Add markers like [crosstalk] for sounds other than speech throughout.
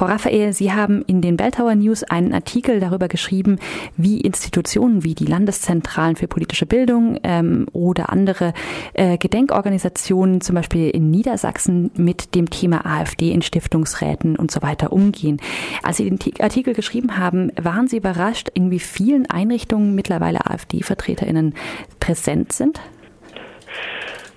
Frau Raphael, Sie haben in den Belltower News einen Artikel darüber geschrieben, wie Institutionen wie die Landeszentralen für politische Bildung ähm, oder andere äh, Gedenkorganisationen, zum Beispiel in Niedersachsen, mit dem Thema AfD in Stiftungsräten und so weiter umgehen. Als Sie den Artikel geschrieben haben, waren Sie überrascht, in wie vielen Einrichtungen mittlerweile AfD-VertreterInnen präsent sind?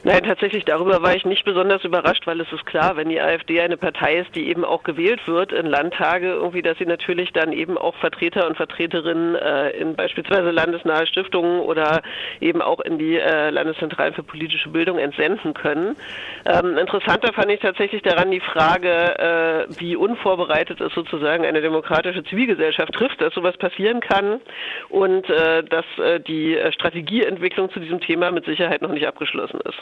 Nein, tatsächlich darüber war ich nicht besonders überrascht, weil es ist klar, wenn die AfD eine Partei ist, die eben auch gewählt wird in Landtage, irgendwie, dass sie natürlich dann eben auch Vertreter und Vertreterinnen äh, in beispielsweise landesnahe Stiftungen oder eben auch in die äh, Landeszentralen für politische Bildung entsenden können. Ähm, interessanter fand ich tatsächlich daran die Frage, äh, wie unvorbereitet es sozusagen eine demokratische Zivilgesellschaft trifft, dass sowas passieren kann und äh, dass äh, die Strategieentwicklung zu diesem Thema mit Sicherheit noch nicht abgeschlossen ist.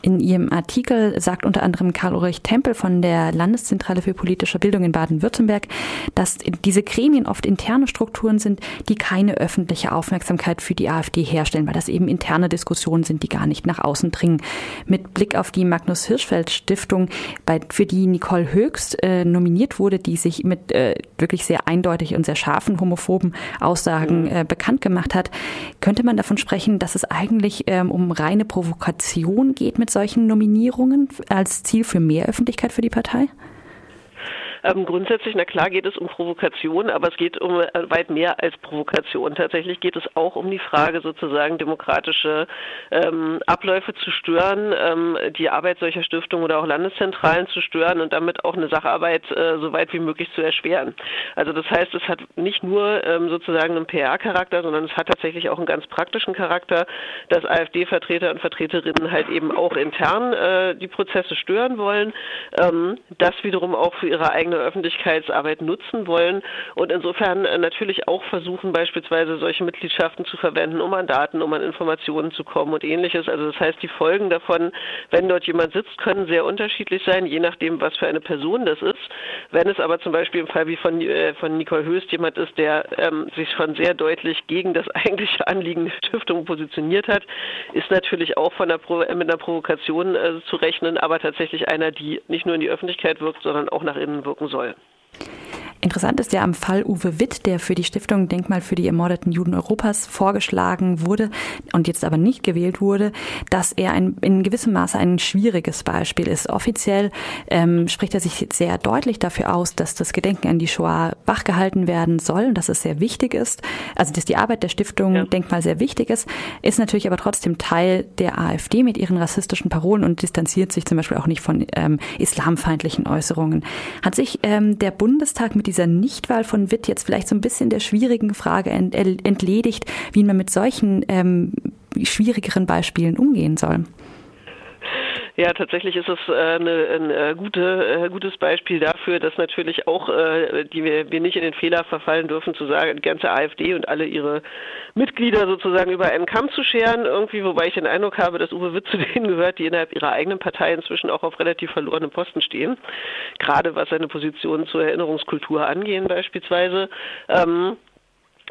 In Ihrem Artikel sagt unter anderem Karl-Ulrich Tempel von der Landeszentrale für politische Bildung in Baden-Württemberg, dass diese Gremien oft interne Strukturen sind, die keine öffentliche Aufmerksamkeit für die AfD herstellen, weil das eben interne Diskussionen sind, die gar nicht nach außen dringen. Mit Blick auf die Magnus Hirschfeld Stiftung, bei, für die Nicole Höchst äh, nominiert wurde, die sich mit äh, wirklich sehr eindeutig und sehr scharfen homophoben Aussagen mhm. äh, bekannt gemacht hat, könnte man davon sprechen, dass es eigentlich ähm, um reine Provokation geht mit mit solchen Nominierungen als Ziel für mehr Öffentlichkeit für die Partei? Ähm, grundsätzlich, na klar, geht es um Provokation, aber es geht um äh, weit mehr als Provokation. Tatsächlich geht es auch um die Frage, sozusagen demokratische ähm, Abläufe zu stören, ähm, die Arbeit solcher Stiftungen oder auch Landeszentralen zu stören und damit auch eine Sacharbeit äh, so weit wie möglich zu erschweren. Also das heißt, es hat nicht nur ähm, sozusagen einen PR-Charakter, sondern es hat tatsächlich auch einen ganz praktischen Charakter, dass AfD-Vertreter und Vertreterinnen halt eben auch intern äh, die Prozesse stören wollen, ähm, das wiederum auch für ihre eigene Öffentlichkeitsarbeit nutzen wollen und insofern äh, natürlich auch versuchen, beispielsweise solche Mitgliedschaften zu verwenden, um an Daten, um an Informationen zu kommen und ähnliches. Also das heißt, die Folgen davon, wenn dort jemand sitzt, können sehr unterschiedlich sein, je nachdem, was für eine Person das ist. Wenn es aber zum Beispiel im Fall wie von, äh, von Nicole Höst jemand ist, der ähm, sich schon sehr deutlich gegen das eigentliche Anliegen der Stiftung positioniert hat, ist natürlich auch von der Pro mit einer Provokation äh, zu rechnen, aber tatsächlich einer, die nicht nur in die Öffentlichkeit wirkt, sondern auch nach innen wirken soll. Interessant ist ja am Fall Uwe Witt, der für die Stiftung Denkmal für die ermordeten Juden Europas vorgeschlagen wurde und jetzt aber nicht gewählt wurde, dass er ein, in gewissem Maße ein schwieriges Beispiel ist. Offiziell ähm, spricht er sich sehr deutlich dafür aus, dass das Gedenken an die Shoah wachgehalten werden soll und dass es sehr wichtig ist. Also dass die Arbeit der Stiftung ja. Denkmal sehr wichtig ist, ist natürlich aber trotzdem Teil der AfD mit ihren rassistischen Parolen und distanziert sich zum Beispiel auch nicht von ähm, islamfeindlichen Äußerungen. Hat sich ähm, der Bundestag mit dieser Nichtwahl von Witt jetzt vielleicht so ein bisschen der schwierigen Frage entledigt, wie man mit solchen ähm, schwierigeren Beispielen umgehen soll? Ja, tatsächlich ist es äh, eine, ein äh, gute, äh, gutes Beispiel dafür, dass natürlich auch die wir, wir nicht in den Fehler verfallen dürfen, zu sagen, die ganze AfD und alle ihre Mitglieder sozusagen über einen Kamm zu scheren, irgendwie, wobei ich den Eindruck habe, dass Uwe Witt [laughs] zu denen gehört, die innerhalb ihrer eigenen Partei inzwischen auch auf relativ verlorenen Posten stehen, gerade was seine Position zur Erinnerungskultur angehen beispielsweise. Ähm,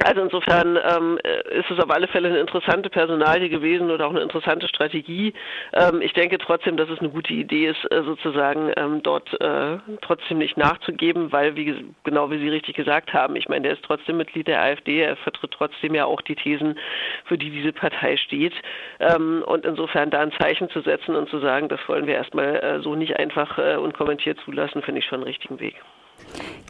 also insofern ähm, ist es auf alle Fälle eine interessante Personalie gewesen oder auch eine interessante Strategie. Ähm, ich denke trotzdem, dass es eine gute Idee ist, äh, sozusagen ähm, dort äh, trotzdem nicht nachzugeben, weil, wie genau wie Sie richtig gesagt haben, ich meine, der ist trotzdem Mitglied der AfD, er vertritt trotzdem ja auch die Thesen, für die diese Partei steht. Ähm, und insofern da ein Zeichen zu setzen und zu sagen, das wollen wir erstmal äh, so nicht einfach äh, unkommentiert zulassen, finde ich schon einen richtigen Weg.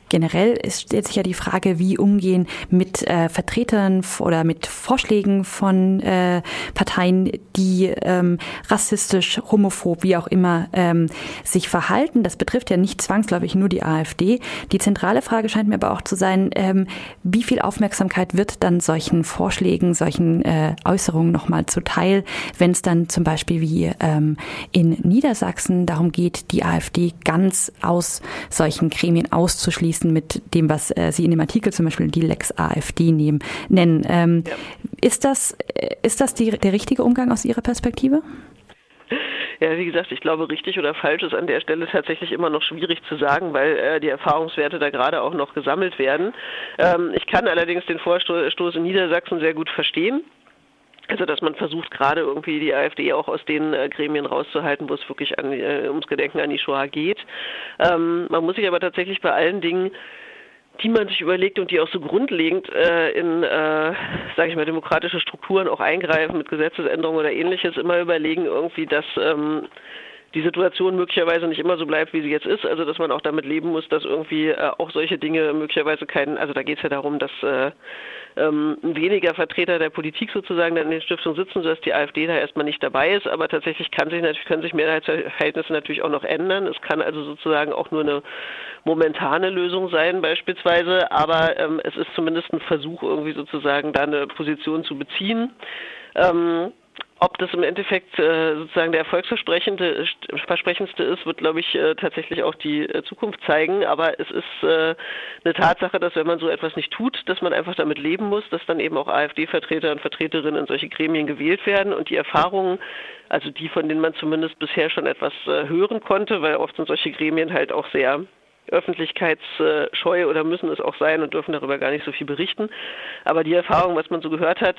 Generell stellt sich ja die Frage, wie umgehen mit äh, Vertretern oder mit Vorschlägen von äh, Parteien, die ähm, rassistisch, homophob, wie auch immer ähm, sich verhalten. Das betrifft ja nicht zwangsläufig nur die AfD. Die zentrale Frage scheint mir aber auch zu sein, ähm, wie viel Aufmerksamkeit wird dann solchen Vorschlägen, solchen äh, Äußerungen nochmal zuteil, wenn es dann zum Beispiel wie ähm, in Niedersachsen darum geht, die AfD ganz aus solchen Gremien auszuschließen abschließen mit dem, was äh, Sie in dem Artikel zum Beispiel die Lex AfD nehmen, nennen. Ähm, ja. Ist das, äh, ist das die, der richtige Umgang aus Ihrer Perspektive? Ja, wie gesagt, ich glaube, richtig oder falsch ist an der Stelle tatsächlich immer noch schwierig zu sagen, weil äh, die Erfahrungswerte da gerade auch noch gesammelt werden. Ähm, ich kann allerdings den Vorstoß in Niedersachsen sehr gut verstehen Also dass man versucht gerade irgendwie die AfD auch aus den äh, Gremien rauszuhalten, wo es wirklich an, äh, ums Gedenken an die Shoah geht. Ähm, man muss sich aber tatsächlich bei allen Dingen die man sich überlegt und die auch so grundlegend äh, in, äh, sage ich mal, demokratische Strukturen auch eingreifen mit Gesetzesänderungen oder ähnliches, immer überlegen irgendwie, dass ähm, die Situation möglicherweise nicht immer so bleibt, wie sie jetzt ist. Also dass man auch damit leben muss, dass irgendwie äh, auch solche Dinge möglicherweise keinen, also da geht es ja darum, dass äh, ähm, weniger Vertreter der Politik sozusagen dann in den Stiftungen sitzen, sodass die AfD da erstmal nicht dabei ist. Aber tatsächlich kann sich natürlich, können sich Mehrheitsverhältnisse natürlich auch noch ändern. Es kann also sozusagen auch nur eine momentane Lösung sein beispielsweise. Aber ähm, es ist zumindest ein Versuch irgendwie sozusagen da eine Position zu beziehen. Ähm, ob das im Endeffekt äh, sozusagen der erfolgsversprechendste ist, wird, glaube ich, äh, tatsächlich auch die äh, Zukunft zeigen. Aber es ist äh, eine Tatsache, dass wenn man so etwas nicht tut, dass man einfach damit leben muss, dass dann eben auch AfD-Vertreter und Vertreterinnen in solche Gremien gewählt werden und die Erfahrungen, also die, von denen man zumindest bisher schon etwas äh, hören konnte, weil oft sind solche Gremien halt auch sehr öffentlichkeitsscheu oder müssen es auch sein und dürfen darüber gar nicht so viel berichten. Aber die Erfahrungen, was man so gehört hat,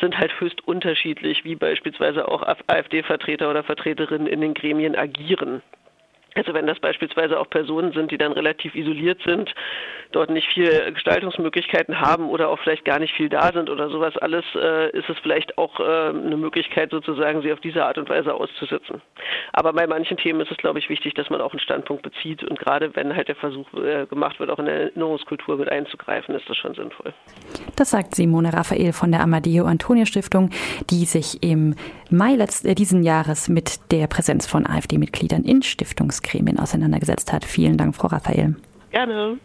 sind halt höchst unterschiedlich, wie beispielsweise auch AfD-Vertreter oder Vertreterinnen in den Gremien agieren. Also wenn das beispielsweise auch Personen sind, die dann relativ isoliert sind, dort nicht viel Gestaltungsmöglichkeiten haben oder auch vielleicht gar nicht viel da sind oder sowas alles, äh, ist es vielleicht auch äh, eine Möglichkeit sozusagen, sie auf diese Art und Weise auszusitzen. Aber bei manchen Themen ist es, glaube ich, wichtig, dass man auch einen Standpunkt bezieht und gerade wenn halt der Versuch äh, gemacht wird, auch in der Erinnerungskultur mit einzugreifen, ist das schon sinnvoll. Das sagt Simone Raphael von der Amadeo Antonia Stiftung, die sich im Mai letzt, äh, diesen Jahres mit der Präsenz von AfD-Mitgliedern in Stiftungsgremien auseinandergesetzt hat. Vielen Dank, Frau Raphael. Gerne.